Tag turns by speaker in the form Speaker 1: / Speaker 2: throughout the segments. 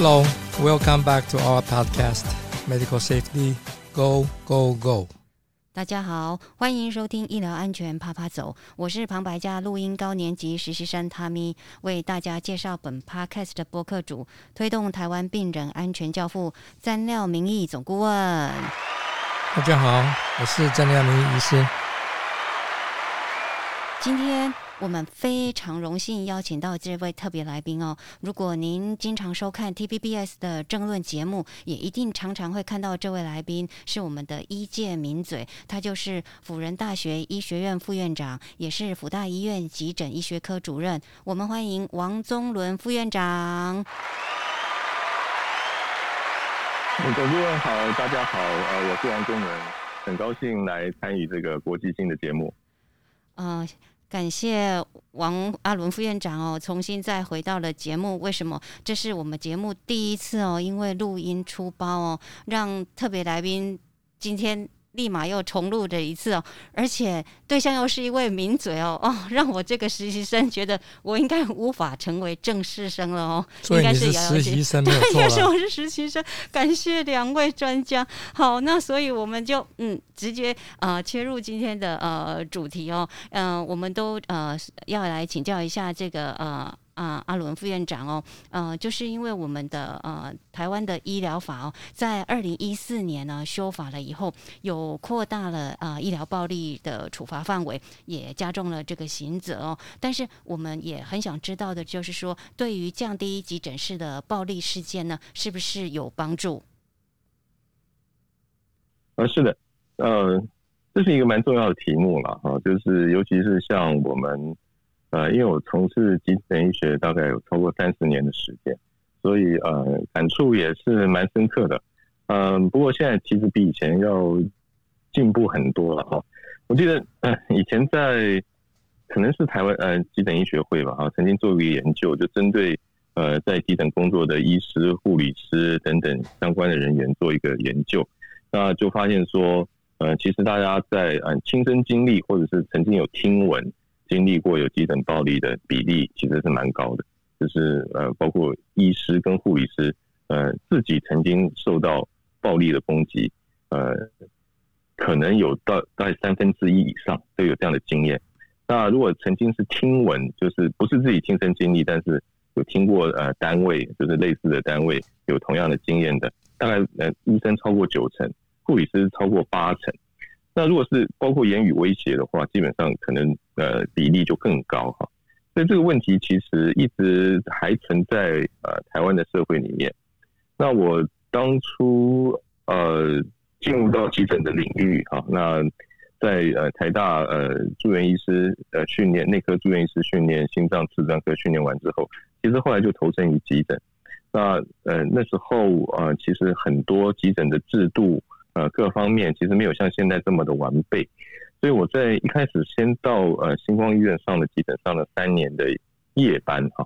Speaker 1: Hello, welcome back to our podcast, Medical Safety Go Go Go.
Speaker 2: 大家好，欢迎收听医疗安全啪啪走，我是旁白家录音高年级实习生 Tommy，为大家介绍本 podcast 的播客主，推动台湾病人安全教父，詹廖明义总顾问。
Speaker 1: 大家好，我是詹廖明义医师。
Speaker 2: 今天。我们非常荣幸邀请到这位特别来宾哦。如果您经常收看 TVBS 的政论节目，也一定常常会看到这位来宾是我们的医界名嘴，他就是辅仁大学医学院副院长，也是辅大医院急诊医学科主任。我们欢迎王宗伦副院长。
Speaker 3: 总主任好，大家好，呃，我是王宗伦，很高兴来参与这个国际性的节目。
Speaker 2: 嗯。感谢王阿伦副院长哦，重新再回到了节目。为什么？这是我们节目第一次哦，因为录音出包哦，让特别来宾今天。立马又重录了一次哦，而且对象又是一位名嘴哦 哦，让我这个实习生觉得我应该无法成为正式生了哦。
Speaker 1: 应该是实习生没有
Speaker 2: 错该是我是实习生。感谢两位专家。好，那所以我们就嗯直接呃切入今天的呃主题哦。嗯，我们都呃要来请教一下这个呃。啊，阿伦副院长哦，呃，就是因为我们的呃台湾的医疗法哦，在二零一四年呢修法了以后，有扩大了啊医疗暴力的处罚范围，也加重了这个刑责哦。但是我们也很想知道的就是说，对于降低急诊室的暴力事件呢，是不是有帮助？
Speaker 3: 啊，是的，呃，这是一个蛮重要的题目了哈，就是尤其是像我们。呃，因为我从事急诊医学大概有超过三十年的时间，所以呃，感触也是蛮深刻的。嗯，不过现在其实比以前要进步很多了哈。我记得以前在可能是台湾呃急诊医学会吧，哈，曾经做过一个研究，就针对呃在急诊工作的医师、护理师等等相关的人员做一个研究，那就发现说，呃，其实大家在嗯亲身经历或者是曾经有听闻。经历过有急诊暴力的比例其实是蛮高的，就是呃，包括医师跟护理师，呃，自己曾经受到暴力的攻击，呃，可能有到大概三分之一以上都有这样的经验。那如果曾经是听闻，就是不是自己亲身经历，但是有听过呃单位就是类似的单位有同样的经验的，大概呃医生超过九成，护理师超过八成。那如果是包括言语威胁的话，基本上可能呃比例就更高哈。所以这个问题其实一直还存在呃台湾的社会里面。那我当初呃进入到急诊的领域哈，那在呃台大呃住院医师呃训练内科住院医师训练心脏器官科训练完之后，其实后来就投身于急诊。那呃那时候呃其实很多急诊的制度。呃，各方面其实没有像现在这么的完备，所以我在一开始先到呃星光医院上了急诊，上了三年的夜班哈。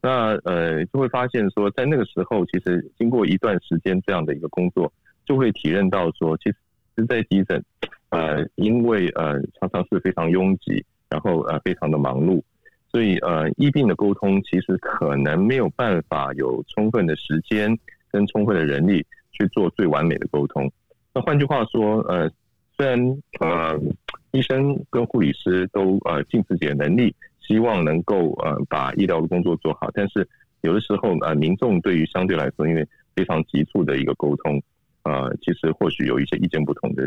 Speaker 3: 那呃就会发现说，在那个时候，其实经过一段时间这样的一个工作，就会体认到说，其实，在急诊，呃，因为呃常常是非常拥挤，然后呃非常的忙碌，所以呃医病的沟通其实可能没有办法有充分的时间跟充分的人力去做最完美的沟通。那换句话说，呃，虽然呃，医生跟护理师都呃尽自己的能力，希望能够呃把医疗的工作做好，但是有的时候呃，民众对于相对来说，因为非常急促的一个沟通，呃，其实或许有一些意见不同的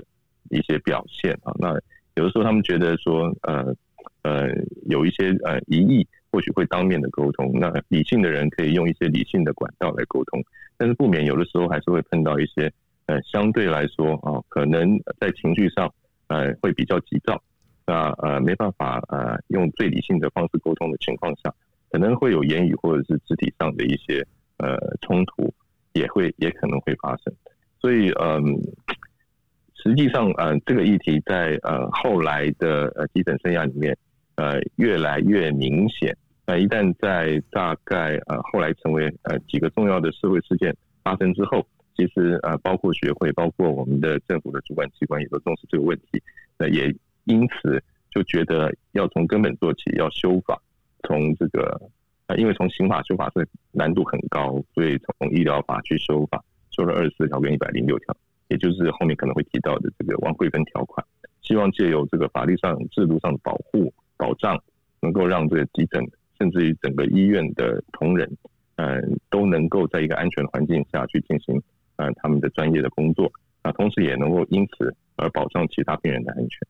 Speaker 3: 一些表现啊。那有的时候他们觉得说，呃呃，有一些呃疑义，或许会当面的沟通。那理性的人可以用一些理性的管道来沟通，但是不免有的时候还是会碰到一些。呃，相对来说啊，可能在情绪上，呃，会比较急躁，那呃，没办法呃，用最理性的方式沟通的情况下，可能会有言语或者是肢体上的一些呃冲突，也会也可能会发生。所以嗯，实际上呃，这个议题在呃后来的呃急诊生涯里面，呃，越来越明显。那一旦在大概呃后来成为呃几个重要的社会事件发生之后。其实呃，包括学会，包括我们的政府的主管机关也都重视这个问题。那也因此就觉得要从根本做起，要修法，从这个啊，因为从刑法修法是难度很高，所以从医疗法去修法，修了二十四条跟一百零六条，也就是后面可能会提到的这个王贵芬条款，希望借由这个法律上、制度上的保护保障，能够让这个急诊甚至于整个医院的同仁，嗯，都能够在一个安全环境下去进行，呃，他们的专业的工作，啊，同时也能够因此而保障其他病人的安全。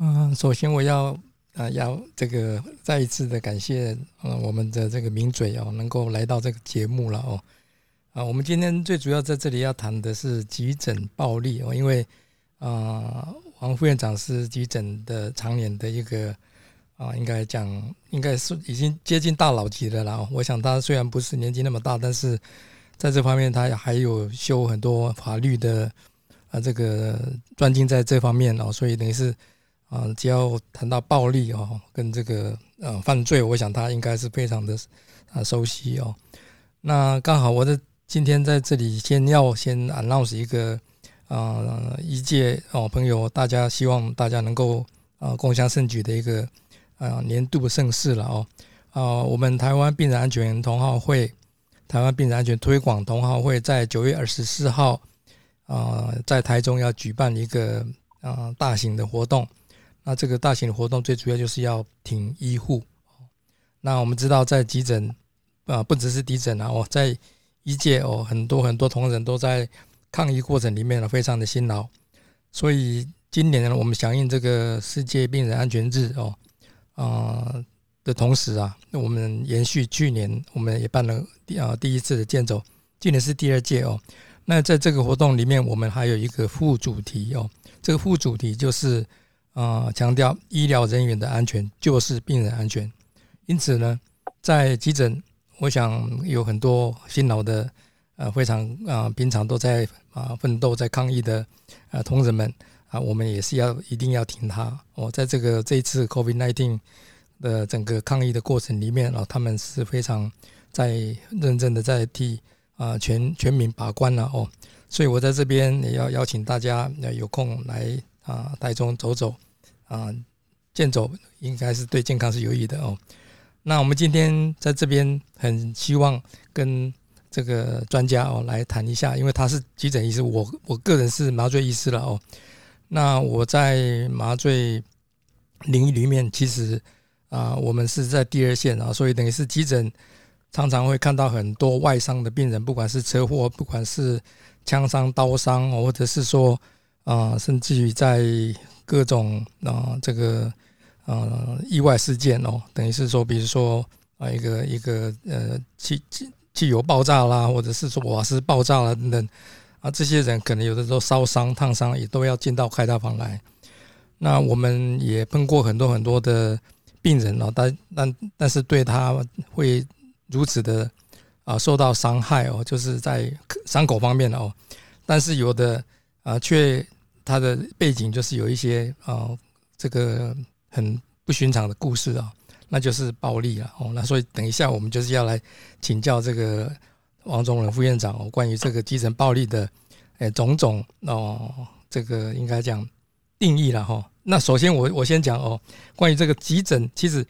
Speaker 1: 嗯，首先我要啊，要这个再一次的感谢呃我们的这个名嘴哦，能够来到这个节目了哦。啊，我们今天最主要在这里要谈的是急诊暴力哦，因为啊，王副院长是急诊的常年的一个啊，应该讲应该是已经接近大佬级的了。我想他虽然不是年纪那么大，但是在这方面他还有修很多法律的啊，这个专精在这方面哦，所以等于是。啊，只要谈到暴力哦，跟这个呃犯罪，我想他应该是非常的啊熟悉哦。那刚好我的今天在这里先要先 announce 一个啊一届哦朋友，大家希望大家能够啊共襄盛举的一个啊年度盛事了哦。啊，我们台湾病人安全同好会，台湾病人安全推广同好会在九月二十四号啊在台中要举办一个啊大型的活动。那这个大型的活动最主要就是要挺医护。那我们知道，在急诊啊，不只是急诊啊，哦，在医界哦，很多很多同仁都在抗疫过程里面呢，非常的辛劳。所以今年呢，我们响应这个世界病人安全日哦啊的同时啊，那我们延续去年我们也办了第啊第一次的健走，今年是第二届哦。那在这个活动里面，我们还有一个副主题哦，这个副主题就是。啊，强调医疗人员的安全就是病人安全，因此呢，在急诊，我想有很多辛劳的，呃，非常啊，平常都在啊奋斗在抗疫的啊同仁们啊，我们也是要一定要挺他。哦，在这个这一次 COVID-19 的整个抗疫的过程里面啊，他们是非常在认真的在替啊全全民把关了哦，所以我在这边也要邀请大家有空来啊台中走走。啊，健走应该是对健康是有益的哦。那我们今天在这边很希望跟这个专家哦来谈一下，因为他是急诊医师，我我个人是麻醉医师了哦。那我在麻醉领域里面，其实啊，我们是在第二线啊，所以等于是急诊常常会看到很多外伤的病人，不管是车祸，不管是枪伤、刀伤，或者是说啊，甚至于在各种啊，这个呃意外事件哦，等于是说，比如说啊，一个一个呃汽汽汽油爆炸啦，或者是说瓦斯爆炸了等等啊，这些人可能有的时候烧伤、烫伤也都要进到开刀房来。那我们也碰过很多很多的病人哦，但但但是对他会如此的啊受到伤害哦，就是在伤口方面哦，但是有的啊却。他的背景就是有一些啊，这个很不寻常的故事啊，那就是暴力了哦。那所以等一下我们就是要来请教这个王忠仁副院长哦，关于这个基层暴力的诶种种哦，这个应该讲定义了哈。那首先我我先讲哦，关于这个急诊，其实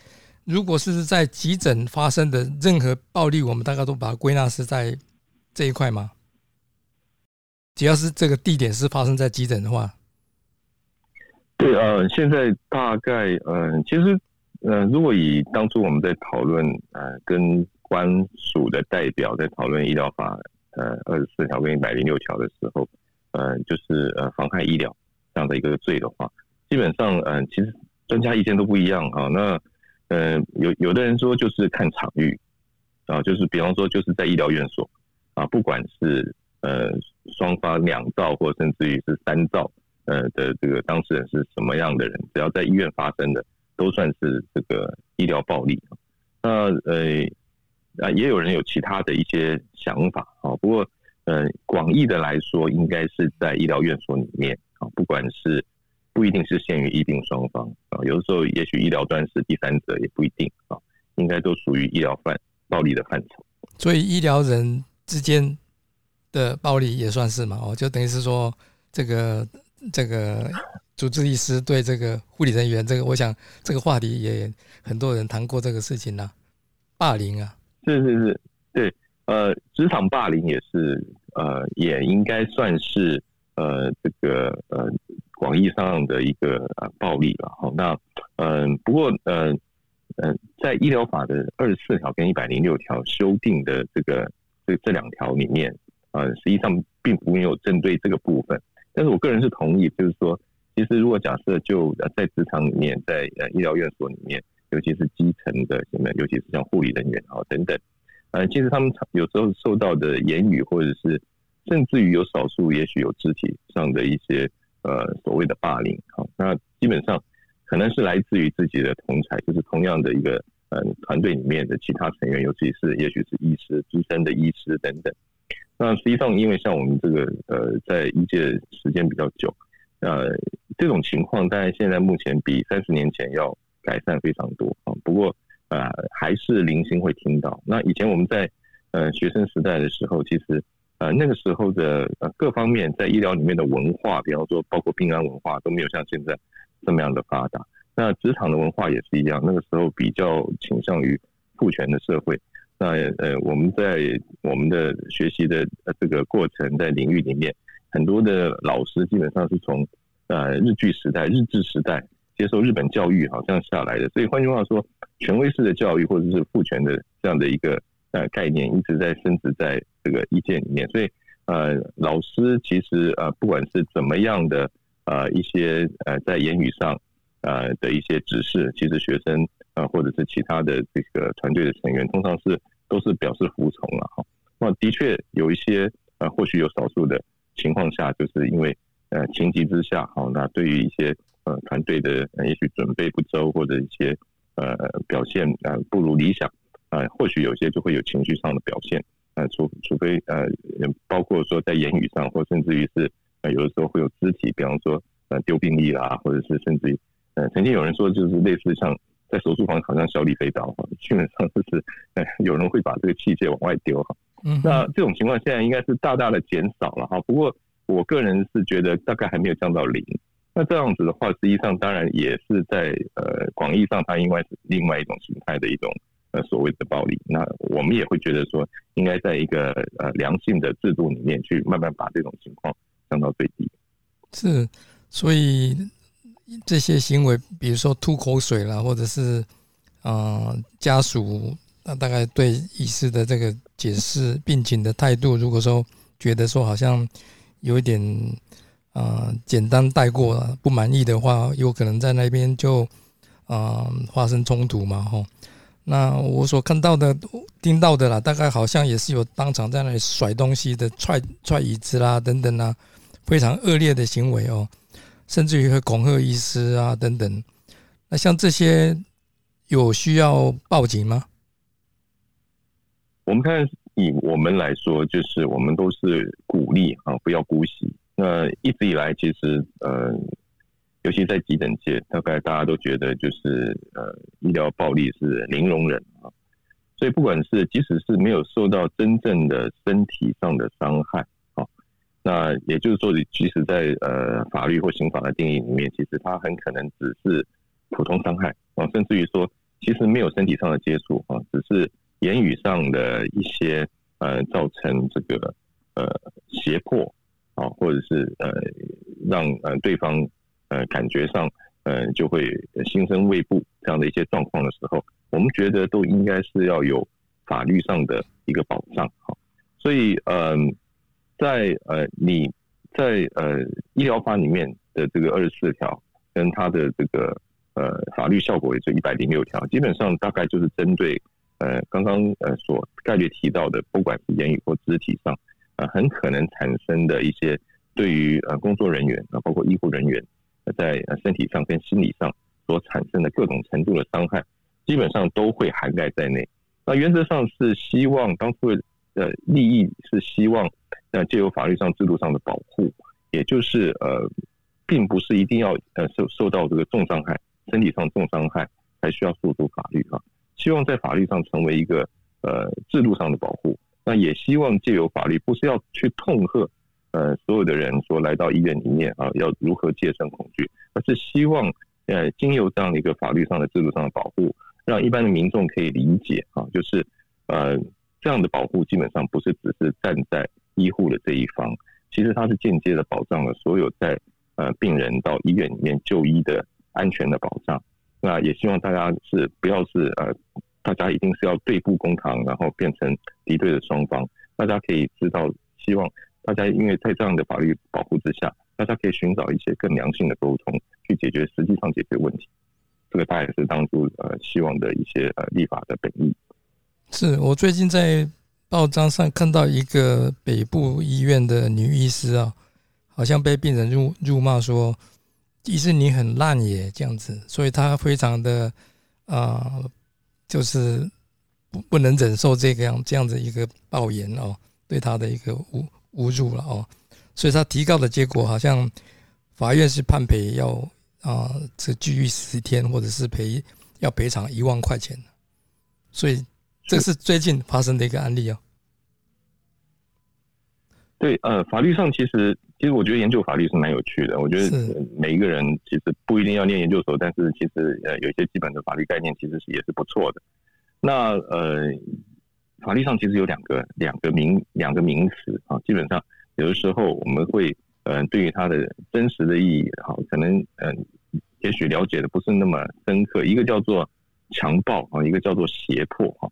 Speaker 1: 如果是在急诊发生的任何暴力，我们大概都把它归纳是在这一块吗？只要是这个地点是发生在急诊的话，
Speaker 3: 对，呃，现在大概，嗯，其实，呃，如果以当初我们在讨论，呃，跟官署的代表在讨论医疗法，呃，二十四条跟一百零六条的时候，呃，就是呃，妨害医疗这样的一个罪的话，基本上，嗯，其实专家意见都不一样啊。那，呃，有有的人说就是看场域，啊，就是比方说就是在医疗院所，啊，不管是呃。双方两造或甚至于是三造，呃的这个当事人是什么样的人？只要在医院发生的，都算是这个医疗暴力。那呃啊，也有人有其他的一些想法啊。不过呃，广义的来说，应该是在医疗院所里面啊，不管是不一定是限于医病双方啊，有的时候也许医疗端是第三者也不一定啊，应该都属于医疗范暴力的范畴。
Speaker 1: 所以医疗人之间。的暴力也算是嘛，哦，就等于是说，这个这个主治医师对这个护理人员，这个我想这个话题也很多人谈过这个事情呢，霸凌啊，
Speaker 3: 是是是，对，呃，职场霸凌也是，呃，也应该算是呃这个呃广义上的一个呃暴力了。好，那嗯，不过呃呃，在医疗法的二十四条跟一百零六条修订的这个这这两条里面。呃，实际上并没有针对这个部分，但是我个人是同意，就是说，其实如果假设就在职场里面，在呃医疗院所里面，尤其是基层的，什么，尤其是像护理人员啊等等，呃，其实他们有时候受到的言语，或者是甚至于有少数也许有肢体上的一些呃所谓的霸凌，好，那基本上可能是来自于自己的同才，就是同样的一个呃团队里面的其他成员，尤其是也许是医师、资深的医师等等。那实际上，因为像我们这个呃，在医界时间比较久，呃，这种情况，当然现在目前比三十年前要改善非常多啊。不过，呃，还是零星会听到。那以前我们在呃学生时代的时候，其实呃那个时候的呃各方面在医疗里面的文化，比方说包括病安文化都没有像现在这么样的发达。那职场的文化也是一样，那个时候比较倾向于父权的社会。那呃，我们在我们的学习的呃这个过程，在领域里面，很多的老师基本上是从呃日据时代、日治时代接受日本教育，好像下来的。所以换句话说，权威式的教育或者是父权的这样的一个呃概念，一直在升值在这个意见里面。所以呃，老师其实呃，不管是怎么样的呃一些呃在言语上呃的一些指示，其实学生。啊，或者是其他的这个团队的成员，通常是都是表示服从了哈。那的确有一些呃，或许有少数的情况下，就是因为呃情急之下，好，那对于一些呃团队的也许准备不周或者一些呃表现呃不如理想啊，或许有些就会有情绪上的表现呃，除除非呃包括说在言语上，或甚至于是呃有的时候会有肢体，比方说呃丢病历啦，或者是甚至于呃曾经有人说就是类似像。在手术房好像小李飞刀哈，基本上就是 呃，有人会把这个器械往外丢哈。嗯，那这种情况现在应该是大大的减少了哈。不过我个人是觉得大概还没有降到零。那这样子的话，实际上当然也是在呃广义上，它应该是另外一种形态的一种呃所谓的暴力。那我们也会觉得说，应该在一个呃良性的制度里面去慢慢把这种情况降到最低。
Speaker 1: 是，所以。这些行为，比如说吐口水啦，或者是，呃，家属那大概对医师的这个解释病情的态度，如果说觉得说好像有一点，呃，简单带过了，不满意的话，有可能在那边就，呃，发生冲突嘛，吼。那我所看到的、听到的啦，大概好像也是有当场在那里甩东西的、踹踹椅子啦等等啊，非常恶劣的行为哦。甚至于会恐吓医师啊等等，那像这些有需要报警吗？
Speaker 3: 我们看以我们来说，就是我们都是鼓励啊，不要姑息。那一直以来，其实呃，尤其在急诊界，大概大家都觉得就是呃，医疗暴力是零容忍啊。所以不管是即使是没有受到真正的身体上的伤害啊。那也就是说，即使在呃法律或刑法的定义里面，其实它很可能只是普通伤害啊，甚至于说，其实没有身体上的接触啊，只是言语上的一些呃造成这个呃胁迫啊，或者是呃让呃对方呃感觉上呃就会心生畏怖这样的一些状况的时候，我们觉得都应该是要有法律上的一个保障哈，所以嗯。在呃，你在呃医疗法里面的这个二十四条，跟它的这个呃法律效果也是一百零六条，基本上大概就是针对呃刚刚呃所概率提到的，不管是言语或肢体上，呃很可能产生的一些对于呃工作人员啊，包括医护人员在身体上跟心理上所产生的各种程度的伤害，基本上都会涵盖在内。那原则上是希望当初的利益是希望。那借由法律上、制度上的保护，也就是呃，并不是一定要呃受受到这个重伤害、身体上重伤害才需要诉诸法律哈。希望在法律上成为一个呃制度上的保护。那也希望借由法律，不是要去痛恨呃所有的人说来到医院里面啊要如何戒慎恐惧，而是希望呃经由这样的一个法律上的制度上的保护，让一般的民众可以理解啊，就是呃这样的保护基本上不是只是站在医护的这一方，其实它是间接的保障了所有在呃病人到医院里面就医的安全的保障。那也希望大家是不要是呃大家一定是要对簿公堂，然后变成敌对的双方。大家可以知道，希望大家因为在这样的法律保护之下，大家可以寻找一些更良性的沟通，去解决实际上解决问题。这个大概是当初呃希望的一些呃立法的本意。
Speaker 1: 是我最近在报章上看到一个北部医院的女医师啊，好像被病人辱辱骂说：“医师你很烂耶”这样子，所以她非常的啊，就是不不能忍受这个样这样的一个暴言哦，对她的一个侮侮辱了哦，所以他提告的结果好像法院是判赔要啊，这拘役十天，或者是赔要赔偿一万块钱，所以。这是最近发生的一个案例哦。
Speaker 3: 对，呃，法律上其实，其实我觉得研究法律是蛮有趣的。我觉得每一个人其实不一定要念研究所，但是其实呃，有一些基本的法律概念其实是也是不错的。那呃，法律上其实有两个两个名两个名词啊，基本上有的时候我们会呃，对于它的真实的意义，哈，可能嗯，也许了解的不是那么深刻。一个叫做强暴啊，一个叫做胁迫哈。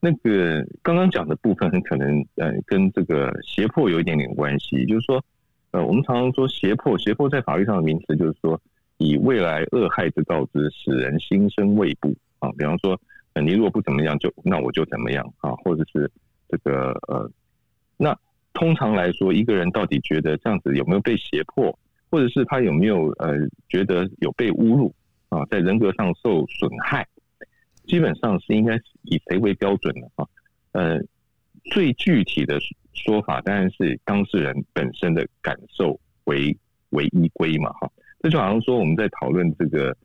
Speaker 3: 那个刚刚讲的部分很可能，呃，跟这个胁迫有一点点关系。就是说，呃，我们常常说胁迫，胁迫在法律上的名词就是说，以未来恶害之告知，使人心生畏怖啊。比方说，你如果不怎么样，就那我就怎么样啊，或者是这个呃，那通常来说，一个人到底觉得这样子有没有被胁迫，或者是他有没有呃觉得有被侮辱啊，在人格上受损害？基本上是应该以谁为标准的啊？呃，最具体的说法当然是当事人本身的感受为为依归嘛，哈。这就好像说我们在讨论这个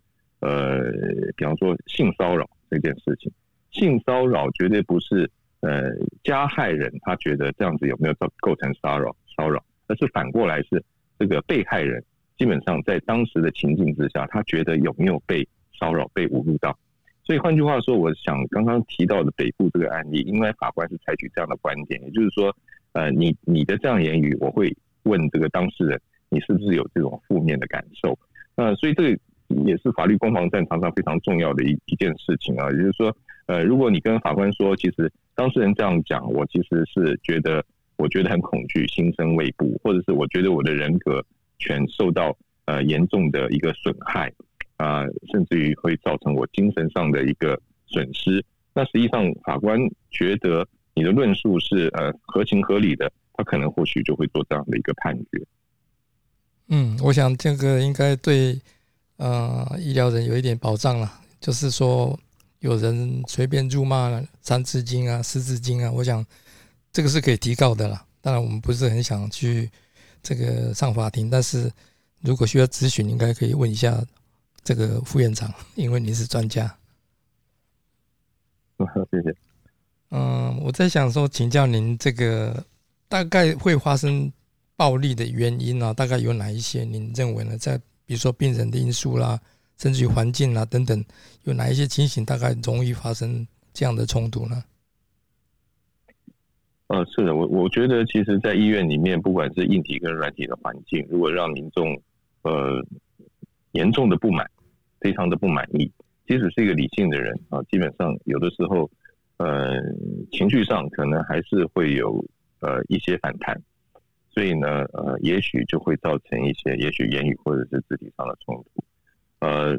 Speaker 3: 呃，比方说性骚扰这件事情，性骚扰绝对不是呃加害人他觉得这样子有没有构构成骚扰骚扰，而是反过来是这个被害人基本上在当时的情境之下，他觉得有没有被骚扰被侮辱到。所以换句话说，我想刚刚提到的北部这个案例，应该法官是采取这样的观点，也就是说，呃，你你的这样言语，我会问这个当事人，你是不是有这种负面的感受？呃，所以这也是法律攻防战场上非常重要的一一件事情啊。也就是说，呃，如果你跟法官说，其实当事人这样讲，我其实是觉得我觉得很恐惧，心生畏怖，或者是我觉得我的人格权受到呃严重的一个损害。啊，甚至于会造成我精神上的一个损失。那实际上，法官觉得你的论述是呃合情合理的，他可能或许就会做这样的一个判决。
Speaker 1: 嗯，我想这个应该对呃医疗人有一点保障了。就是说，有人随便辱骂《三字经》啊、《四字经》啊，我想这个是可以提告的啦。当然，我们不是很想去这个上法庭，但是如果需要咨询，应该可以问一下。这个副院长，因为您是专家，
Speaker 3: 谢谢。
Speaker 1: 嗯，我在想说，请教您，这个大概会发生暴力的原因啊，大概有哪一些？您认为呢？在比如说病人的因素啦，甚至于环境啦等等，有哪一些情形大概容易发生这样的冲突呢？
Speaker 3: 呃，是的，我我觉得，其实，在医院里面，不管是硬体跟软体的环境，如果让民众呃。严重的不满，非常的不满意。即使是一个理性的人啊，基本上有的时候，呃，情绪上可能还是会有呃一些反弹。所以呢，呃，也许就会造成一些，也许言语或者是肢体上的冲突。呃，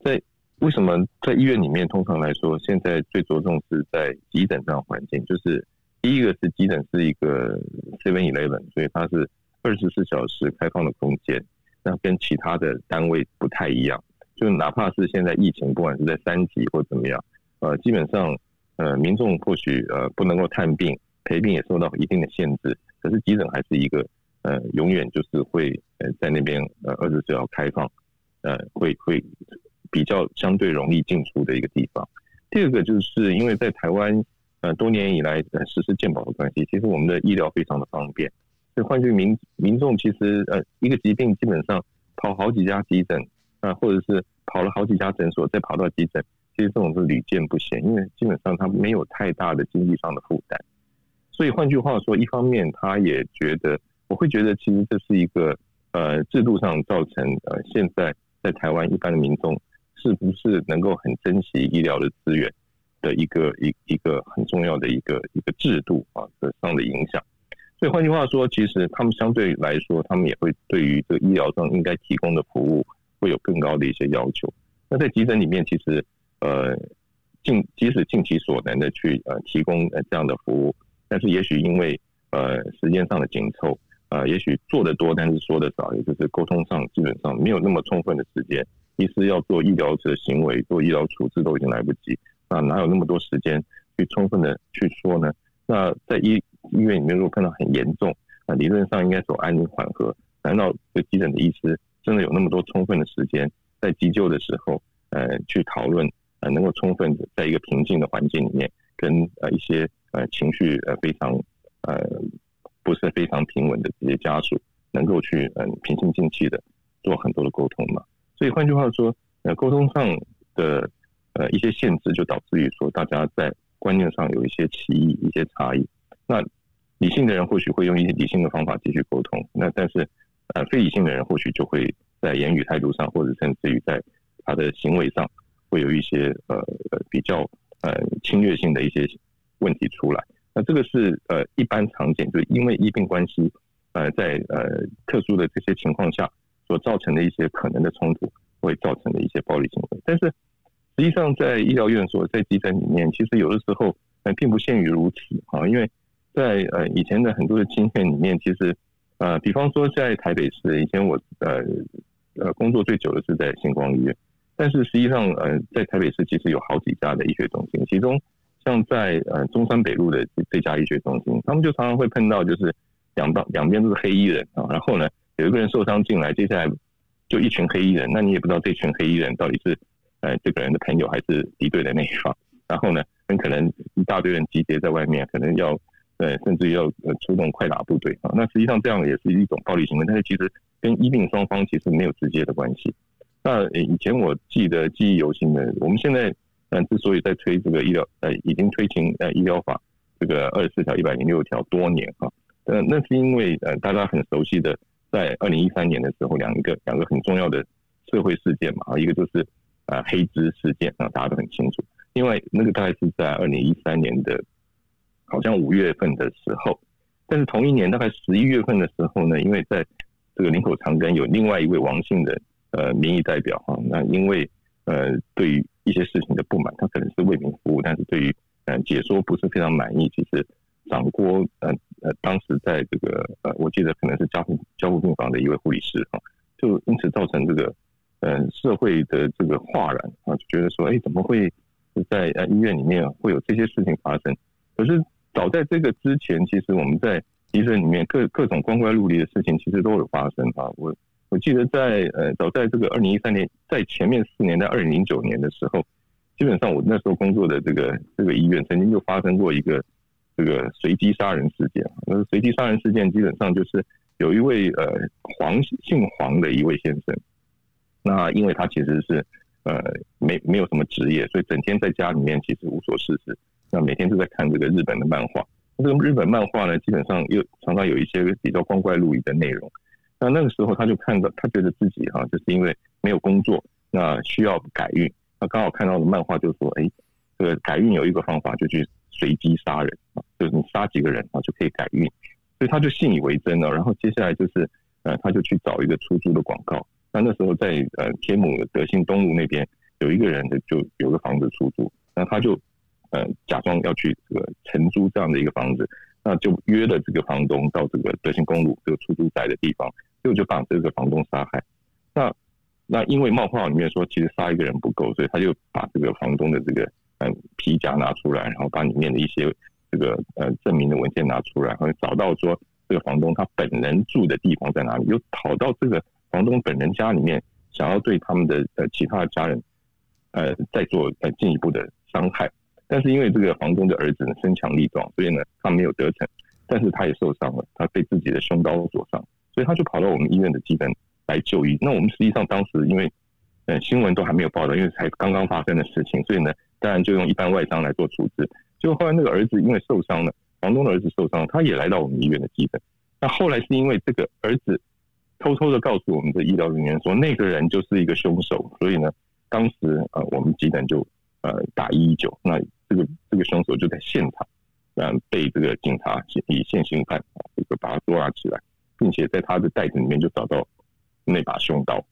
Speaker 3: 在为什么在医院里面，通常来说，现在最着重是在急诊这样环境，就是第一个是急诊是一个 Seven Eleven，所以它是二十四小时开放的空间。那跟其他的单位不太一样，就哪怕是现在疫情，不管是在三级或怎么样，呃，基本上，呃，民众或许呃不能够探病陪病也受到一定的限制，可是急诊还是一个呃永远就是会呃在那边呃二十四小时开放，呃会会比较相对容易进出的一个地方。第二个就是因为在台湾呃多年以来呃实施健保的关系，其实我们的医疗非常的方便。所以，换句民民众其实呃，一个疾病基本上跑好几家急诊啊，或者是跑了好几家诊所再跑到急诊，其实这种是屡见不鲜，因为基本上他没有太大的经济上的负担。所以换句话说，一方面他也觉得，我会觉得其实这是一个呃制度上造成呃现在在台湾一般的民众是不是能够很珍惜医疗的资源的一个一一个很重要的一个一个制度啊的上的影响。所以换句话说，其实他们相对来说，他们也会对于这个医疗上应该提供的服务会有更高的一些要求。那在急诊里面，其实呃尽即使尽其所能的去呃提供呃这样的服务。但是也许因为呃时间上的紧凑，呃也许做的多，但是说的少，也就是沟通上基本上没有那么充分的时间。医师要做医疗的行为，做医疗处置都已经来不及，那哪有那么多时间去充分的去说呢？那在医医院里面，如果看到很严重，啊理论上应该走安宁缓和，难道这急诊的医师真的有那么多充分的时间在急救的时候，呃去讨论，呃能够充分的在一个平静的环境里面跟呃一些。呃，情绪呃非常呃不是非常平稳的这些家属，能够去嗯平心静气的做很多的沟通嘛？所以换句话说，呃，沟通上的呃一些限制，就导致于说大家在观念上有一些歧义、一些差异。那理性的人或许会用一些理性的方法继续沟通，那但是呃非理性的人或许就会在言语态度上，或者甚至于在他的行为上，会有一些呃比较呃侵略性的一些。问题出来，那这个是呃一般常见，就是因为医病关系，呃在呃特殊的这些情况下所造成的一些可能的冲突，会造成的一些暴力行为。但是实际上在医疗院所，在急诊里面，其实有的时候呃并不限于如此啊，因为在呃以前的很多的经验里面，其实呃比方说在台北市，以前我呃呃工作最久的是在星光医院，但是实际上呃在台北市其实有好几家的医学中心，其中。像在呃中山北路的这家医学中心，他们就常常会碰到，就是两道两边都是黑衣人啊，然后呢有一个人受伤进来，接下来就一群黑衣人，那你也不知道这群黑衣人到底是呃这个人的朋友还是敌对的那一方，然后呢很可能一大堆人集结在外面，可能要呃甚至要呃出动快打部队啊，那实际上这样也是一种暴力行为，但是其实跟医病双方其实没有直接的关系。那以前我记得记忆犹新的，我们现在。但之所以在推这个医疗，呃，已经推行呃医疗法这个二十四条一百零六条多年哈，呃，那是因为呃大家很熟悉的，在二零一三年的时候，两个两个很重要的社会事件嘛，啊，一个就是呃黑资事件啊，大家都很清楚。另外那个大概是在二零一三年的，好像五月份的时候，但是同一年大概十一月份的时候呢，因为在这个林口长庚有另外一位王姓的呃民意代表哈，那因为呃对于一些事情的不满，他可能是为民服务，但是对于嗯解说不是非常满意。其实掌锅呃呃当时在这个呃我记得可能是交护交护病房的一位护理师哈，就因此造成这个嗯社会的这个哗然啊，就觉得说哎怎么会在呃医院里面会有这些事情发生？可是早在这个之前，其实我们在医生里面各各种光怪陆离的事情其实都有发生啊，我。我记得在呃，早在这个二零一三年，在前面四年，在二零零九年的时候，基本上我那时候工作的这个这个医院，曾经就发生过一个这个随机杀人事件。那随机杀人事件基本上就是有一位呃黄姓黄的一位先生，那因为他其实是呃没没有什么职业，所以整天在家里面其实无所事事，那每天都在看这个日本的漫画。这个日本漫画呢，基本上又常常有一些比较光怪陆离的内容。那那个时候他就看到，他觉得自己哈，就是因为没有工作，那需要改运。那刚好看到的漫画就说，哎，这个改运有一个方法，就去随机杀人啊，就是你杀几个人啊就可以改运。所以他就信以为真了。然后接下来就是，呃，他就去找一个出租的广告。那那时候在呃天母德兴东路那边有一个人的就有个房子出租，那他就呃假装要去这个承租这样的一个房子，那就约了这个房东到这个德兴公路这个出租宅的地方。就就把这个房东杀害，那那因为冒泡里面说其实杀一个人不够，所以他就把这个房东的这个嗯皮夹拿出来，然后把里面的一些这个呃证明的文件拿出来，然后找到说这个房东他本人住的地方在哪里，又跑到这个房东本人家里面，想要对他们的呃其他的家人呃再做呃进一步的伤害，但是因为这个房东的儿子呢身强力壮，所以呢他没有得逞，但是他也受伤了，他被自己的凶刀所伤。所以他就跑到我们医院的急诊来就医。那我们实际上当时因为呃新闻都还没有报道，因为才刚刚发生的事情，所以呢，当然就用一般外伤来做处置。结果后来那个儿子因为受伤了，房东的儿子受伤，他也来到我们医院的急诊。那后来是因为这个儿子偷偷的告诉我们的医疗人员说，那个人就是一个凶手，所以呢，当时呃我们急诊就呃打一一九。那这个这个凶手就在现场。嗯，被这个警察以现行犯啊，这个把他捉拿起来，并且在他的袋子里面就找到那把凶刀。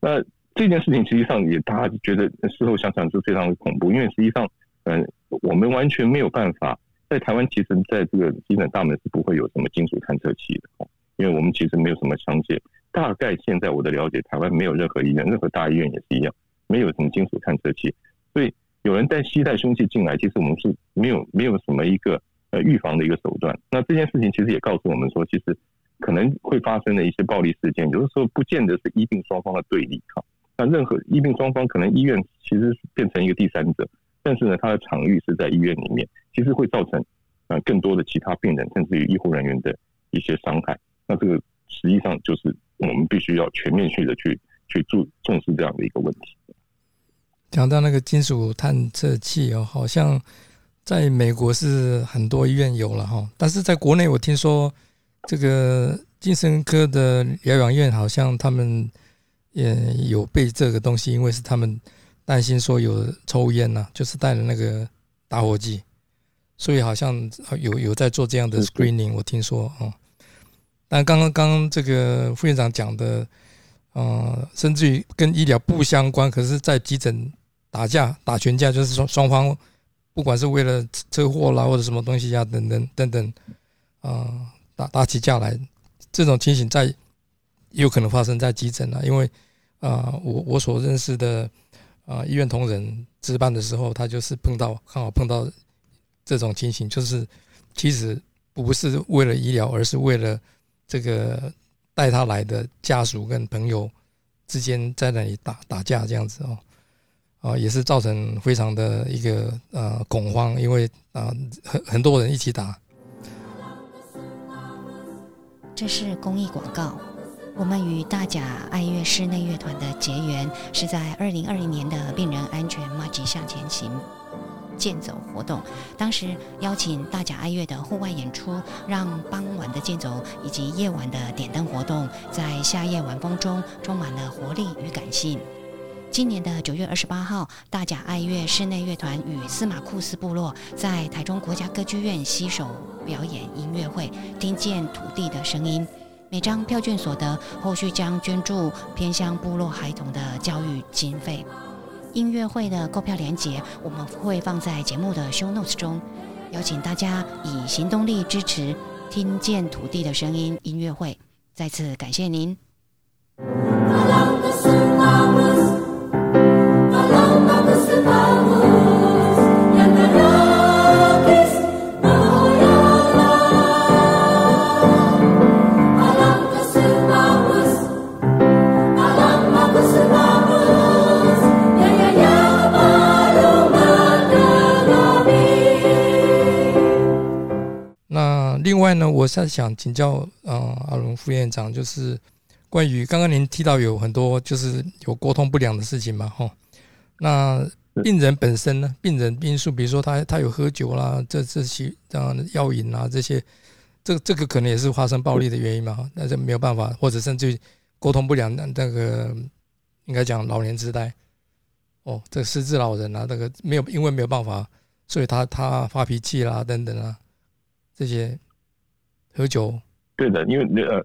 Speaker 3: 那这件事情实际上也大家觉得事后想想就非常的恐怖，因为实际上，嗯，我们完全没有办法在台湾，其实在这个急诊大门是不会有什么金属探测器的，因为我们其实没有什么枪械。大概现在我的了解，台湾没有任何医院，任何大医院也是一样，没有什么金属探测器，所以。有人带携带凶器进来，其实我们是没有没有什么一个呃预防的一个手段。那这件事情其实也告诉我们说，其实可能会发生的一些暴力事件，有的时候不见得是医病双方的对立哈。那任何医病双方可能医院其实变成一个第三者，但是呢，它的场域是在医院里面，其实会造成呃更多的其他病人甚至于医护人员的一些伤害。那这个实际上就是我们必须要全面性的去去注重视这样的一个问题。
Speaker 1: 讲到那个金属探测器哦，好像在美国是很多医院有了哈，但是在国内我听说这个精神科的疗养院好像他们也有被这个东西，因为是他们担心说有抽烟呐，就是带了那个打火机，所以好像有有在做这样的 screening，我听说哦。但刚刚刚这个副院长讲的，呃，甚至于跟医疗不相关，可是在急诊。打架打群架，就是说双方不管是为了车祸啦，或者什么东西呀，等等等等，啊，打起架来，这种情形在有可能发生在急诊啊，因为啊，我我所认识的啊医院同仁值班的时候，他就是碰到刚好碰到这种情形，就是其实不是为了医疗，而是为了这个带他来的家属跟朋友之间在那里打打架这样子哦。啊，也是造成非常的一个呃恐慌，因为啊很很多人一起打。
Speaker 2: 这是公益广告。我们与大甲爱乐室内乐团的结缘是在二零二零年的病人安全马吉向前行健走活动，当时邀请大甲爱乐的户外演出，让傍晚的健走以及夜晚的点灯活动，在夏夜晚风中充满了活力与感性。今年的九月二十八号，大甲爱乐室内乐团与司马库斯部落在台中国家歌剧院携手表演音乐会，听见土地的声音。每张票券所得，后续将捐助偏乡部落孩童的教育经费。音乐会的购票链接，我们会放在节目的 show notes 中，邀请大家以行动力支持听见土地的声音音乐会。再次感谢您。
Speaker 1: 那另外呢，我在想请教嗯，阿龙副院长，就是关于刚刚您提到有很多就是有沟通不良的事情嘛，哈。那病人本身呢？病人因素，比如说他他有喝酒啦，这这些这样的药瘾啊，这些，这这个可能也是发生暴力的原因嘛？那就没有办法，或者甚至沟通不良，那那个应该讲老年痴呆，哦，这失智老人啊，那个没有因为没有办法，所以他他发脾气啦等等啊，这些喝酒，
Speaker 3: 对的，因为呃。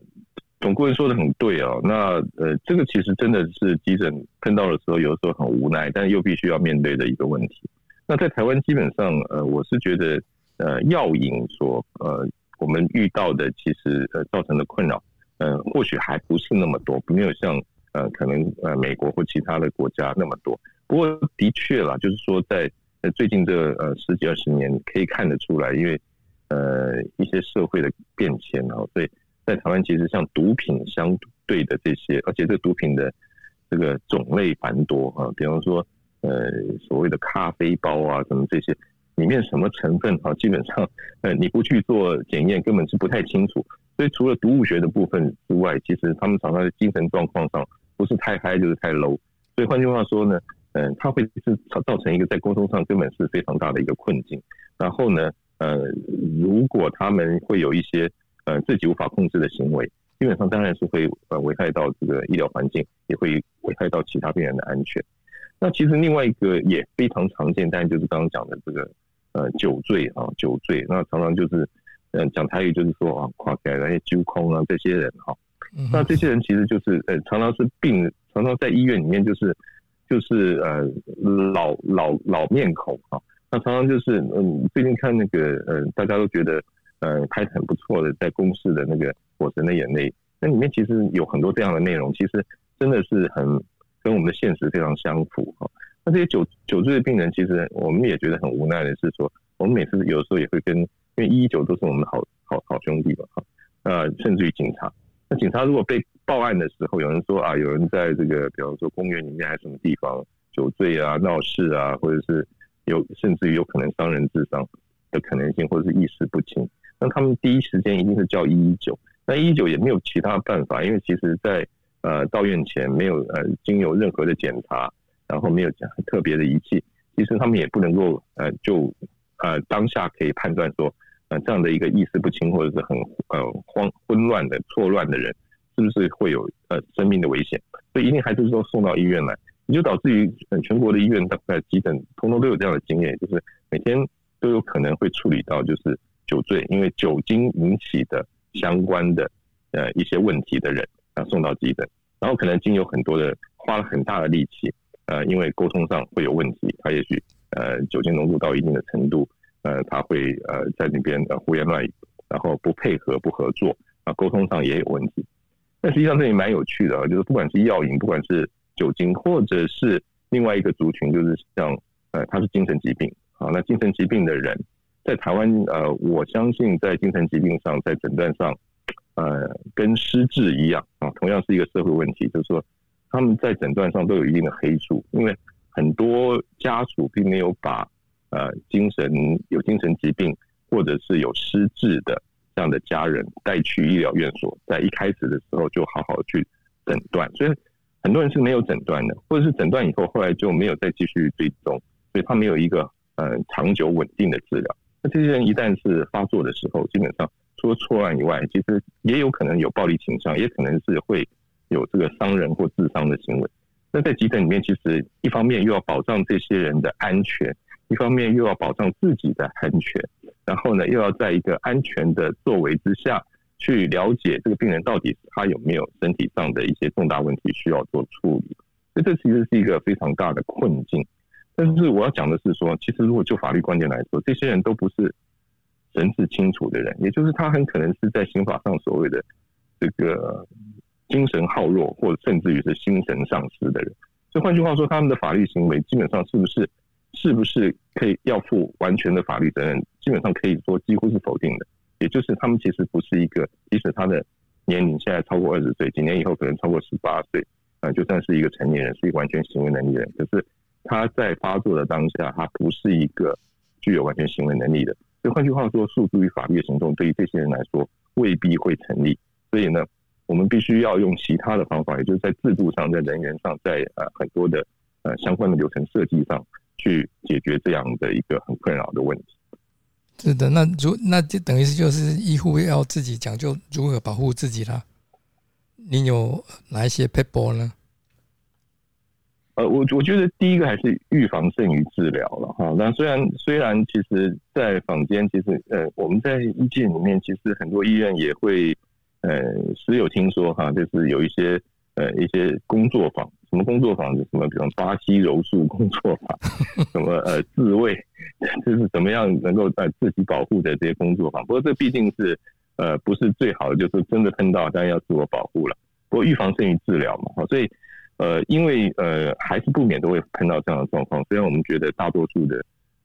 Speaker 3: 总顾问说的很对哦，那呃，这个其实真的是急诊碰到的时候，有时候很无奈，但又必须要面对的一个问题。那在台湾基本上，呃，我是觉得，呃，药瘾所呃我们遇到的其实呃造成的困扰，呃，或许还不是那么多，没有像呃可能呃美国或其他的国家那么多。不过的确啦，就是说在最近这呃十几二十年可以看得出来，因为呃一些社会的变迁哦，所以。在台湾，其实像毒品相对的这些，而且这毒品的这个种类繁多啊，比方说呃所谓的咖啡包啊，什么这些里面什么成分啊，基本上呃你不去做检验，根本是不太清楚。所以除了毒物学的部分之外，其实他们常常在精神状况上不是太嗨就是太 low。所以换句话说呢，嗯，他会是造成一个在沟通上根本是非常大的一个困境。然后呢，呃，如果他们会有一些呃自己无法控制的行为，基本上当然是会呃危害到这个医疗环境，也会危害到其他病人的安全。那其实另外一个也非常常见，但就是刚刚讲的这个呃酒醉啊，酒醉，那常常就是嗯讲台语就是说啊，垮开那些揪空啊这些人哈，那这些人其实就是呃常常是病。常常在医院里面就是就是呃老老老面孔啊，那常常就是嗯最近看那个呃大家都觉得呃拍的很不错的在公视的那个《火神的眼泪》，那里面其实有很多这样的内容，其实真的是很跟我们的现实非常相符哈。那这些酒酒醉的病人，其实我们也觉得很无奈的是说，我们每次有时候也会跟因为一九都是我们好好好兄弟嘛哈，呃甚至于警察。那警察如果被报案的时候，有人说啊，有人在这个，比方说公园里面还是什么地方酒醉啊、闹事啊，或者是有甚至于有可能伤人致伤的可能性，或者是意识不清，那他们第一时间一定是叫一一九。那一一九也没有其他办法，因为其实在呃到院前没有呃经有任何的检查，然后没有特别的仪器，其实他们也不能够呃就呃当下可以判断说。呃，这样的一个意识不清或者是很呃慌混乱的错乱的人，是不是会有呃生命的危险？所以一定还是说送到医院来，也就导致于全国的医院大概急诊通通都有这样的经验，就是每天都有可能会处理到就是酒醉，因为酒精引起的相关的呃一些问题的人啊送到急诊，然后可能经有很多的花了很大的力气，呃，因为沟通上会有问题，他也许呃酒精浓度到一定的程度。呃，他会呃在那边呃胡言乱语，然后不配合不合作，啊，沟通上也有问题。但实际上这也蛮有趣的啊，就是不管是药瘾，不管是酒精，或者是另外一个族群，就是像呃他是精神疾病啊，那精神疾病的人在台湾呃，我相信在精神疾病上，在诊断上，呃，跟失智一样啊，同样是一个社会问题，就是说他们在诊断上都有一定的黑数，因为很多家属并没有把。呃，精神有精神疾病或者是有失智的这样的家人带去医疗院所，在一开始的时候就好好去诊断，所以很多人是没有诊断的，或者是诊断以后后来就没有再继续追踪，所以他没有一个呃长久稳定的治疗。那这些人一旦是发作的时候，基本上除了错乱以外，其实也有可能有暴力倾向，也可能是会有这个伤人或自伤的行为。那在急诊里面，其实一方面又要保障这些人的安全。一方面又要保障自己的安全，然后呢，又要在一个安全的作为之下去了解这个病人到底他有没有身体上的一些重大问题需要做处理，所以这其实是一个非常大的困境。但是我要讲的是说，其实如果就法律观点来说，这些人都不是神志清楚的人，也就是他很可能是在刑法上所谓的这个精神好弱，或者甚至于是心神丧失的人。所以换句话说，他们的法律行为基本上是不是？是不是可以要负完全的法律责任？基本上可以说几乎是否定的。也就是他们其实不是一个，即使他的年龄现在超过二十岁，几年以后可能超过十八岁，啊，就算是一个成年人，是一个完全行为能力人。可是他在发作的当下，他不是一个具有完全行为能力的。所以换句话说，诉诸于法律的行动，对于这些人来说未必会成立。所以呢，我们必须要用其他的方法，也就是在制度上、在人员上、在呃很多的呃相关的流程设计上。去解决这样的一个很困扰的问题。
Speaker 1: 是的，那如那就等于是就是医护要自己讲究如何保护自己啦。你有哪一些 paper 呢？
Speaker 3: 呃，我我觉得第一个还是预防胜于治疗了哈。那虽然虽然其实，在坊间其实呃，我们在医界里面，其实很多医院也会呃时有听说哈，就是有一些呃一些工作坊。什么工作坊？什么，比方巴西柔术工作坊，什么呃自卫，就是怎么样能够呃自己保护的这些工作坊。不过这毕竟是呃不是最好的，就是真的碰到当然要自我保护了。不过预防胜于治疗嘛，所以呃因为呃还是不免都会碰到这样的状况。虽然我们觉得大多数的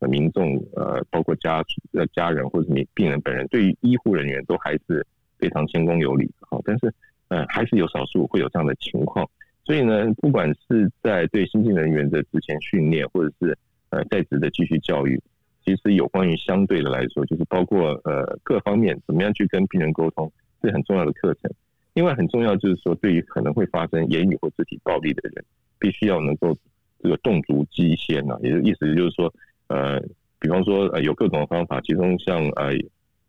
Speaker 3: 民众呃包括家呃家人或者你病人本人，对于医护人员都还是非常谦恭有礼好，但是呃还是有少数会有这样的情况。所以呢，不管是在对新进人员的之前训练，或者是呃在职的继续教育，其实有关于相对的来说，就是包括呃各方面怎么样去跟病人沟通，是很重要的课程。另外很重要就是说，对于可能会发生言语或肢体暴力的人，必须要能够这个动足机先啊，也就意思就是说，呃，比方说呃有各种方法，其中像呃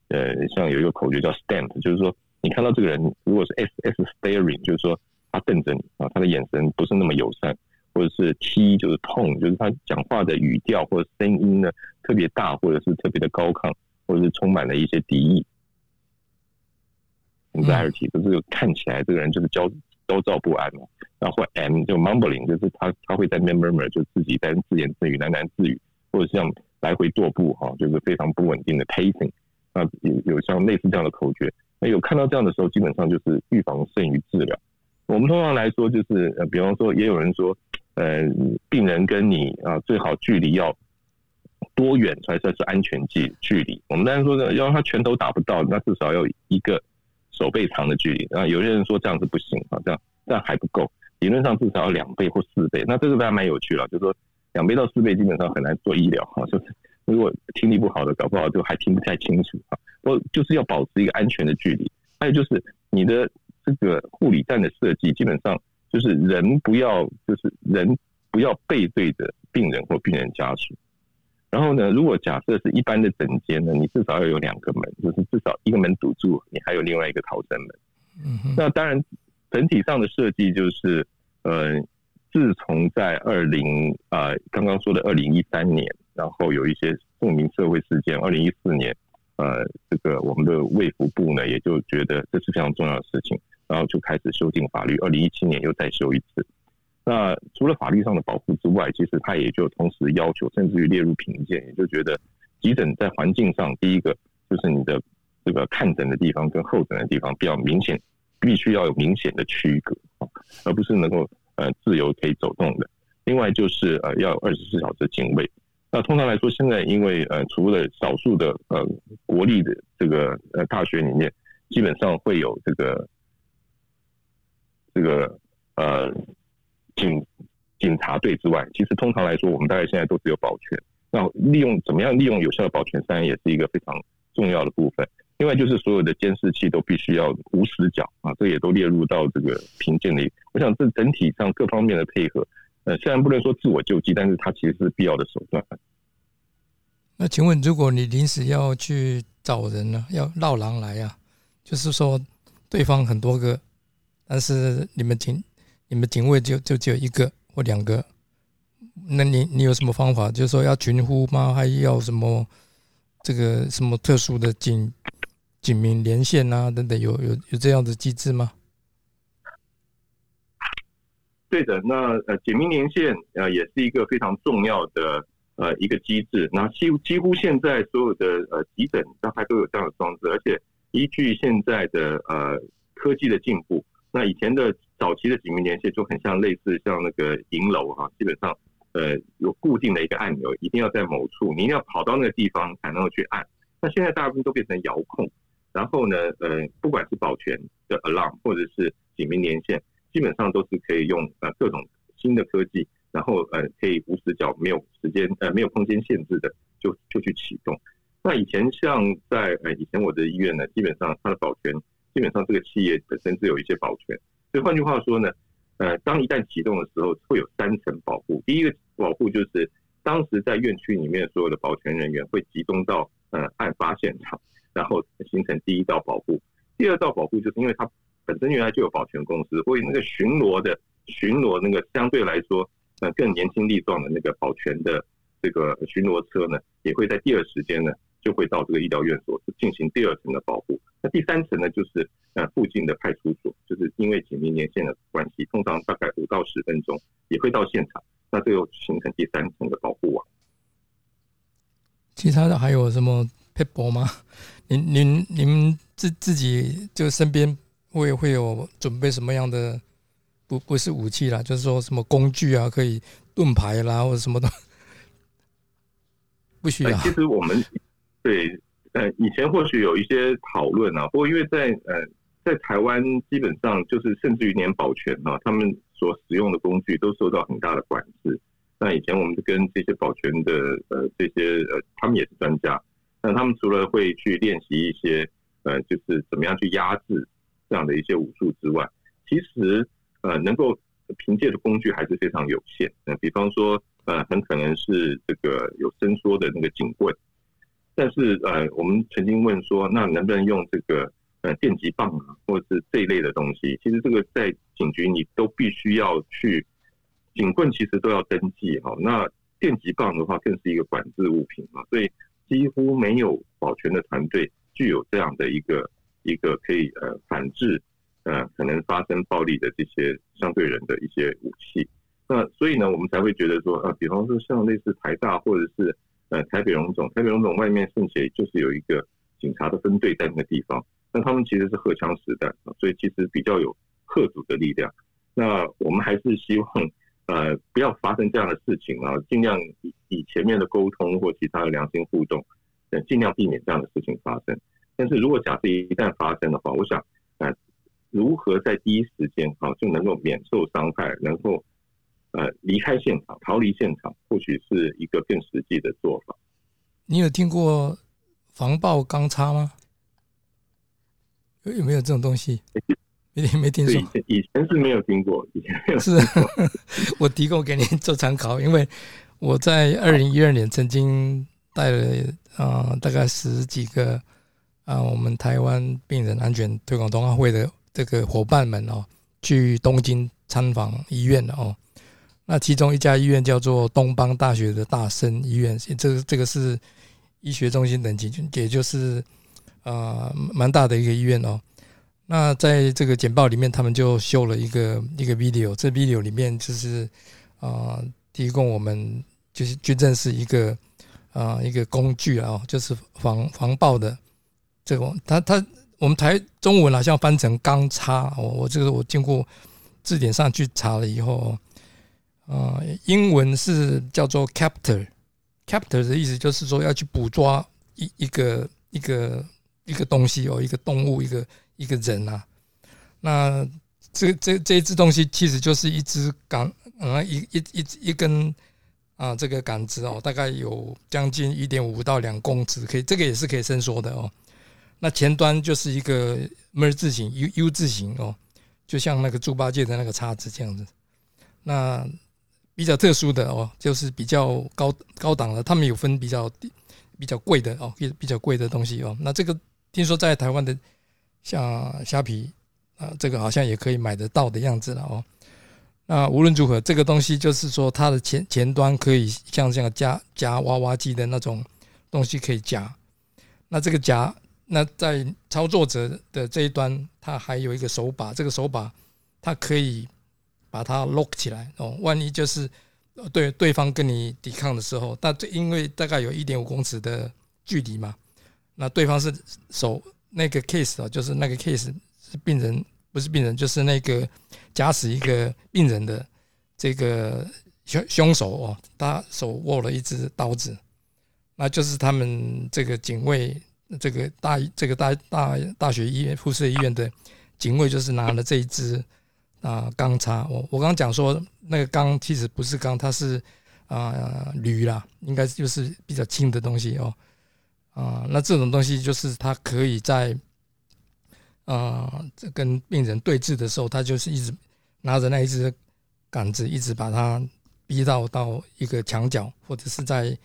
Speaker 3: 呃像有一个口诀叫 stamp，就是说你看到这个人如果是 s s staring，就是说他瞪着你啊，他的眼神不是那么友善，或者是 t 就是痛，就是他讲话的语调或者声音呢特别大，或者是特别的高亢，或者是充满了一些敌意。Anxiety 就是看起来这个人就是焦焦躁不安嘛，然后 m 就 mumbling 就是他他会在 murmur 就自己在自言自语喃喃自语，或者像来回踱步哈，就是非常不稳定的 pacing 那有有像类似这样的口诀，那有看到这样的时候，基本上就是预防胜于治疗。我们通常来说就是呃，比方说也有人说，呃，病人跟你啊最好距离要多远才算是安全距距离？我们当然说呢，要他拳头打不到，那至少要一个。手背长的距离，啊，有些人说这样子不行啊，这样这样还不够，理论上至少要两倍或四倍。那这个还蛮有趣了，就是说两倍到四倍基本上很难做医疗哈，就是如果听力不好的，搞不好就还听不太清楚啊。我就是要保持一个安全的距离，还有就是你的这个护理站的设计，基本上就是人不要，就是人不要背对着病人或病人家属。然后呢，如果假设是一般的整间呢，你至少要有两个门，就是至少一个门堵住，你还有另外一个逃生门。嗯，那当然，整体上的设计就是，呃，自从在二零啊刚刚说的二零一三年，然后有一些著名社会事件，二零一四年，呃，这个我们的卫福部呢也就觉得这是非常重要的事情，然后就开始修订法律，二零一七年又再修一次。那除了法律上的保护之外，其实他也就同时要求，甚至于列入评鉴，也就觉得急诊在环境上，第一个就是你的这个看诊的地方跟候诊的地方比较明显，必须要有明显的区隔啊，而不是能够呃自由可以走动的。另外就是呃要有二十四小时警卫。那通常来说，现在因为呃除了少数的呃国立的这个呃大学里面，基本上会有这个这个呃。警警察队之外，其实通常来说，我们大概现在都只有保全。那利用怎么样利用有效的保全，三也是一个非常重要的部分。另外就是所有的监视器都必须要无死角啊，这也都列入到这个评鉴里。我想这整体上各方面的配合，呃，虽然不能说自我救济，但是它其实是必要的手段。
Speaker 1: 那请问，如果你临时要去找人呢，要绕狼来啊，就是说对方很多个，但是你们警你们警卫就就只有一个或两个，那你你有什么方法？就是说要群呼吗？还要什么这个什么特殊的警警民连线啊等等？有有有这样的机制吗？
Speaker 3: 对的，那呃警民连线呃也是一个非常重要的呃一个机制。那几几乎现在所有的呃急诊大概都有这样的装置，而且依据现在的呃科技的进步。那以前的早期的警民连线就很像类似像那个银楼哈，基本上呃有固定的一个按钮，一定要在某处，你一定要跑到那个地方才能够去按。那现在大部分都变成遥控，然后呢呃不管是保全的 alarm 或者是警民连线，基本上都是可以用呃各种新的科技，然后呃可以无死角、没有时间呃没有空间限制的就就去启动。那以前像在呃以前我的医院呢，基本上它的保全。基本上这个企业本身是有一些保全，所以换句话说呢，呃，当一旦启动的时候，会有三层保护。第一个保护就是当时在院区里面所有的保全人员会集中到呃案发现场，然后形成第一道保护。第二道保护就是因为它本身原来就有保全公司，所以那个巡逻的巡逻那个相对来说呃更年轻力壮的那个保全的这个巡逻车呢，也会在第二时间呢。就会到这个医疗院所进行第二层的保护。那第三层呢，就是呃附近的派出所，就是因为紧密连线的关系，通常大概五到十分钟也会到现场。那最后形成第三层的保护网。
Speaker 1: 其他的还有什么配博吗？您您您自自己就身边会会有准备什么样的？不不是武器啦，就是说什么工具啊，可以盾牌啦或者什么的，不需要。
Speaker 3: 其实我们。对，呃，以前或许有一些讨论啊，不过因为在呃，在台湾基本上就是甚至于连保全啊，他们所使用的工具都受到很大的管制。那以前我们跟这些保全的呃这些呃，他们也是专家，那他们除了会去练习一些呃，就是怎么样去压制这样的一些武术之外，其实呃，能够凭借的工具还是非常有限。呃，比方说，呃，很可能是这个有伸缩的那个警棍，但是呃，我们曾经问说，那能不能用这个呃电击棒啊，或者是这一类的东西？其实这个在警局你都必须要去，警棍其实都要登记哈。那电击棒的话，更是一个管制物品嘛，所以几乎没有保全的团队具有这样的一个一个可以呃反制呃可能发生暴力的这些相对人的一些武器。那所以呢，我们才会觉得说，呃，比方说像类似台大或者是呃台北荣总，台北荣总外面甚至就是有一个警察的分队在那个地方，那他们其实是荷枪实弹，所以其实比较有贺主的力量。那我们还是希望。呃，不要发生这样的事情啊！尽量以以前面的沟通或其他的良心互动，呃，尽量避免这样的事情发生。但是如果假设一旦发生的话，我想，呃，如何在第一时间啊就能够免受伤害，能够呃离开现场、逃离现场，或许是一个更实际的做法。
Speaker 1: 你有听过防爆钢叉吗？有有没有这种东西？没没听说，
Speaker 3: 以前是没有听过，以前没有。
Speaker 1: 是 我提供给您做参考，因为我在二零一二年曾经带了啊大概十几个啊我们台湾病人安全推广冬奥会的这个伙伴们哦，去东京参访医院哦。那其中一家医院叫做东邦大学的大生医院，这个这个是医学中心等级，也就是啊蛮大的一个医院哦。那在这个简报里面，他们就秀了一个一个 video，这 video 里面就是啊，提供我们就是军政是一个啊一个工具啊，就是防防爆的这种。他他我们台中文好像翻成钢叉，我我这个我经过字典上去查了以后，啊，英文是叫做 captor，captor 的意思就是说要去捕抓一一个一个一个东西哦，一个动物一个。一个人啊，那这这这一只东西其实就是一只杆，啊，一一一一根啊，这个杆子哦，大概有将近一点五到两公尺，可以，这个也是可以伸缩的哦。那前端就是一个 M 字形，U U 字形哦，就像那个猪八戒的那个叉子这样子。那比较特殊的哦，就是比较高高档的，他们有分比较比较贵的哦，比比较贵的东西哦。那这个听说在台湾的。像虾皮啊，这个好像也可以买得到的样子了哦。那无论如何，这个东西就是说，它的前前端可以像这样夹夹娃娃机的那种东西可以夹。那这个夹，那在操作者的这一端，它还有一个手把，这个手把它可以把它 lock 起来哦。万一就是对对方跟你抵抗的时候，那这因为大概有一点五公尺的距离嘛，那对方是手。那个 case 啊，就是那个 case 是病人，不是病人，就是那个假死一个病人的这个凶凶手哦，他手握了一只刀子，那就是他们这个警卫，这个大这个大大大学医院、护士医院的警卫，就是拿了这一支啊钢叉。我我刚刚讲说，那个钢其实不是钢，它是啊铝啦，应该就是比较轻的东西哦。啊，那这种东西就是他可以在啊，跟病人对峙的时候，他就是一直拿着那一支杆子，一直把它逼到到一个墙角或者是在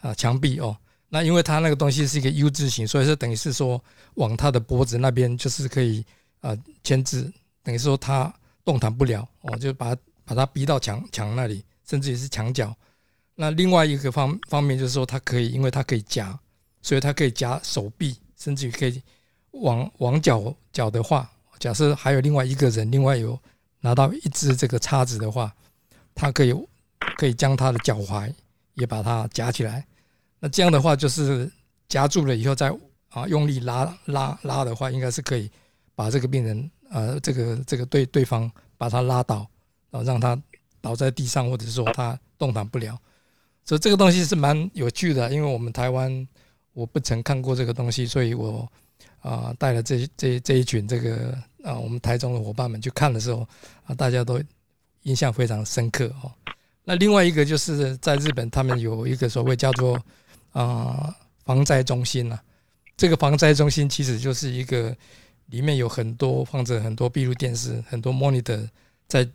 Speaker 1: 啊墙壁哦。那因为他那个东西是一个 U 字形，所以说等于是说往他的脖子那边就是可以啊牵制，等于说他动弹不了哦，就把把他逼到墙墙那里，甚至于是墙角。那另外一个方方面就是说，它可以，因为它可以夹。所以它可以夹手臂，甚至于可以往往脚脚的话，假设还有另外一个人，另外有拿到一只这个叉子的话，它可以可以将他的脚踝也把它夹起来。那这样的话，就是夹住了以后，再啊用力拉拉拉的话，应该是可以把这个病人呃这个这个对对方把他拉倒，然后让他倒在地上，或者说他动弹不了。所以这个东西是蛮有趣的，因为我们台湾。我不曾看过这个东西，所以我啊带了这这这一群这个啊我们台中的伙伴们去看的时候啊，大家都印象非常深刻哦。那另外一个就是在日本，他们有一个所谓叫做啊防灾中心呐。这个防灾中心其实就是一个里面有很多放着很多闭路电视，很多 monitor 在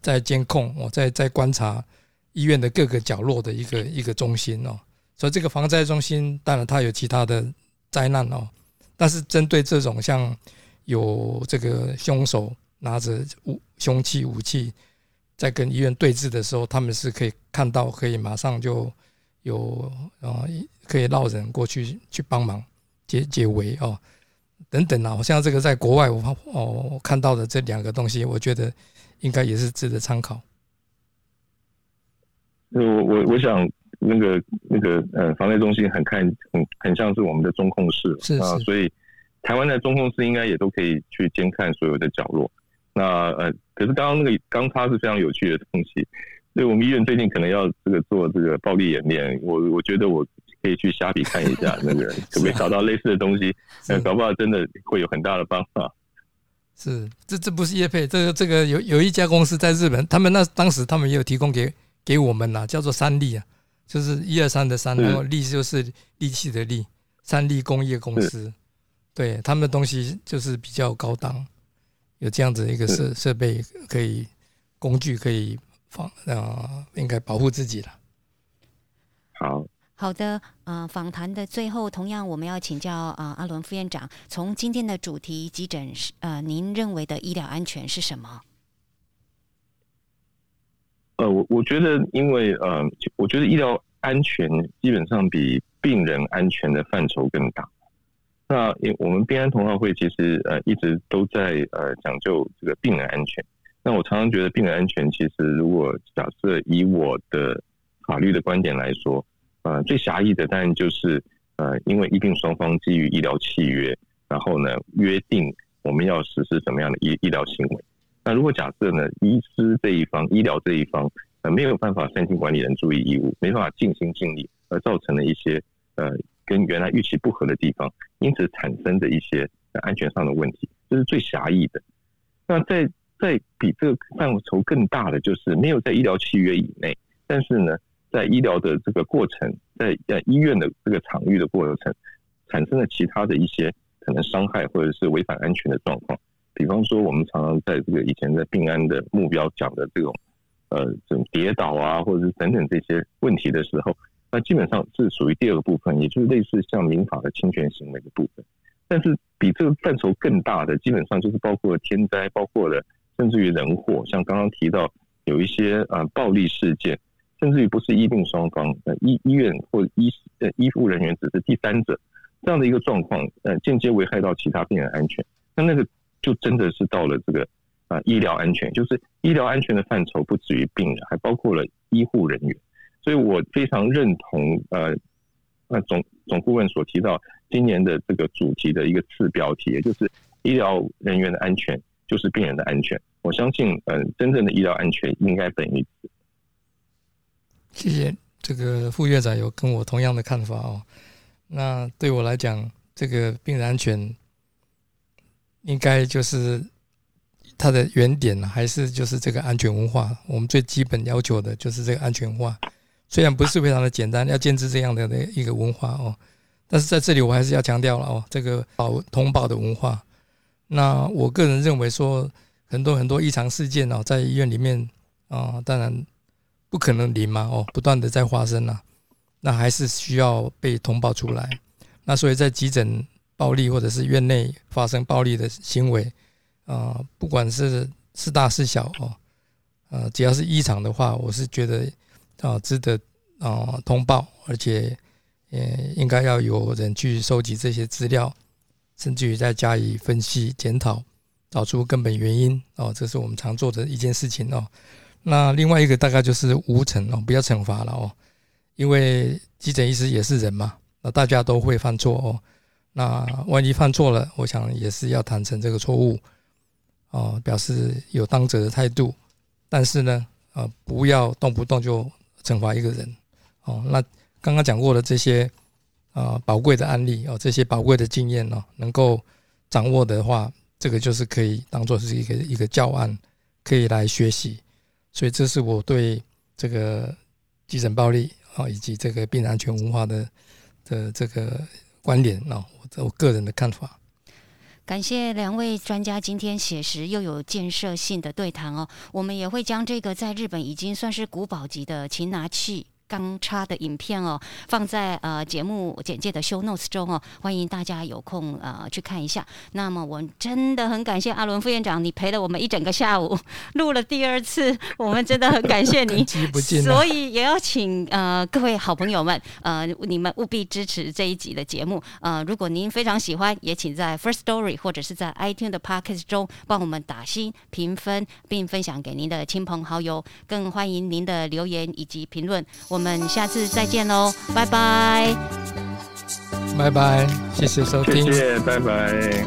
Speaker 1: 在监控我，在在观察医院的各个角落的一个一个中心哦。所以这个防灾中心当然它有其他的灾难哦，但是针对这种像有这个凶手拿着武凶器武器在跟医院对峙的时候，他们是可以看到，可以马上就有啊，可以绕人过去去帮忙解解围哦，等等啊，像这个在国外我哦看到的这两个东西，我觉得应该也是值得参考。
Speaker 3: 我我我想。那个那个呃，防灾中心很看很很像是我们的中控室
Speaker 1: 啊，
Speaker 3: 所以台湾的中控室应该也都可以去监看所有的角落。那呃，可是刚刚那个钢叉是非常有趣的东西，所以我们医院最近可能要这个做这个暴力演练。我我觉得我可以去虾皮看一下，那个可不可以找到类似的东西？呃，搞不好真的会有很大的帮助。
Speaker 1: 是，这这不是叶配，这个这个有有一家公司在日本，他们那当时他们也有提供给给我们啦，叫做三利啊。就是一二三的三，然后利就是利器的利，三利工业公司，对他们的东西就是比较高档，有这样子一个设设备，可以工具可以防啊，应该保护自己了。
Speaker 3: 好
Speaker 2: 好的，呃，访谈的最后，同样我们要请教啊，阿伦副院长，从今天的主题急诊是呃，您认为的医疗安全是什么？
Speaker 3: 呃，我我觉得，因为呃，我觉得医疗安全基本上比病人安全的范畴更大。那因我们病安同好会其实呃一直都在呃讲究这个病人安全。那我常常觉得病人安全其实如果假设以我的法律的观点来说，呃，最狭义的当然就是呃，因为医病双方基于医疗契约，然后呢约定我们要实施什么样的医医疗行为。那如果假设呢，医师这一方、医疗这一方呃没有办法善尽管理人注意义务，没办法尽心尽力，而造成了一些呃跟原来预期不合的地方，因此产生的一些安全上的问题，这是最狭义的。那在在比这个范畴更大的，就是没有在医疗契约以内，但是呢，在医疗的这个过程，在在医院的这个场域的过程，产生了其他的一些可能伤害或者是违反安全的状况。比方说，我们常常在这个以前在病安的目标讲的这种，呃，这种跌倒啊，或者是等等这些问题的时候，那基本上是属于第二个部分，也就是类似像民法的侵权行为的部分。但是比这个范畴更大的，基本上就是包括天灾，包括了甚至于人祸，像刚刚提到有一些啊暴力事件，甚至于不是医病双方，呃医医院或医呃医护人员只是第三者这样的一个状况，呃间接危害到其他病人安全，那那个。就真的是到了这个啊医疗安全，就是医疗安全的范畴不止于病人，还包括了医护人员。所以我非常认同呃那总总顾问所提到今年的这个主题的一个次标题，也就是医疗人员的安全就是病人的安全。我相信，嗯，真正的医疗安全应该等于。
Speaker 1: 谢谢这个副院长有跟我同样的看法哦。那对我来讲，这个病人安全。应该就是它的原点还是就是这个安全文化。我们最基本要求的就是这个安全化，虽然不是非常的简单，要建制这样的的一个文化哦。但是在这里我还是要强调了哦，这个保通报的文化。那我个人认为说，很多很多异常事件哦，在医院里面啊，当然不可能零嘛哦，不断的在发生了，那还是需要被通报出来。那所以在急诊。暴力或者是院内发生暴力的行为，啊，不管是是大是小哦，呃，只要是异常的话，我是觉得啊，值得啊通报，而且也应该要有人去收集这些资料，甚至于再加以分析检讨，找出根本原因哦，这是我们常做的一件事情哦。那另外一个大概就是无惩哦，不要惩罚了哦，因为急诊医师也是人嘛，那大家都会犯错哦。那万一犯错了，我想也是要坦诚这个错误，哦，表示有当责的态度。但是呢，呃，不要动不动就惩罚一个人，哦。那刚刚讲过的这些啊宝贵的案例哦，这些宝贵的经验哦，能够掌握的话，这个就是可以当做是一个一个教案，可以来学习。所以这是我对这个急诊暴力啊，以及这个病人安全文化的的这个。观点啊，我我个人的看法。
Speaker 2: 感谢两位专家今天写实又有建设性的对谈哦，我们也会将这个在日本已经算是古堡级的擒拿器。刚插的影片哦，放在呃节目简介的 show notes 中哦，欢迎大家有空呃去看一下。那么我真的很感谢阿伦副院长，你陪了我们一整个下午，录了第二次，我们真的很感谢你。所以也要请呃各位好朋友们，呃你们务必支持这一集的节目。呃，如果您非常喜欢，也请在 First Story 或者是在 iTunes 的 Podcast 中帮我们打新评分，并分享给您的亲朋好友。更欢迎您的留言以及评论。我。我们下次再见喽，拜拜，
Speaker 1: 拜拜，谢谢收听，
Speaker 3: 谢谢，拜拜。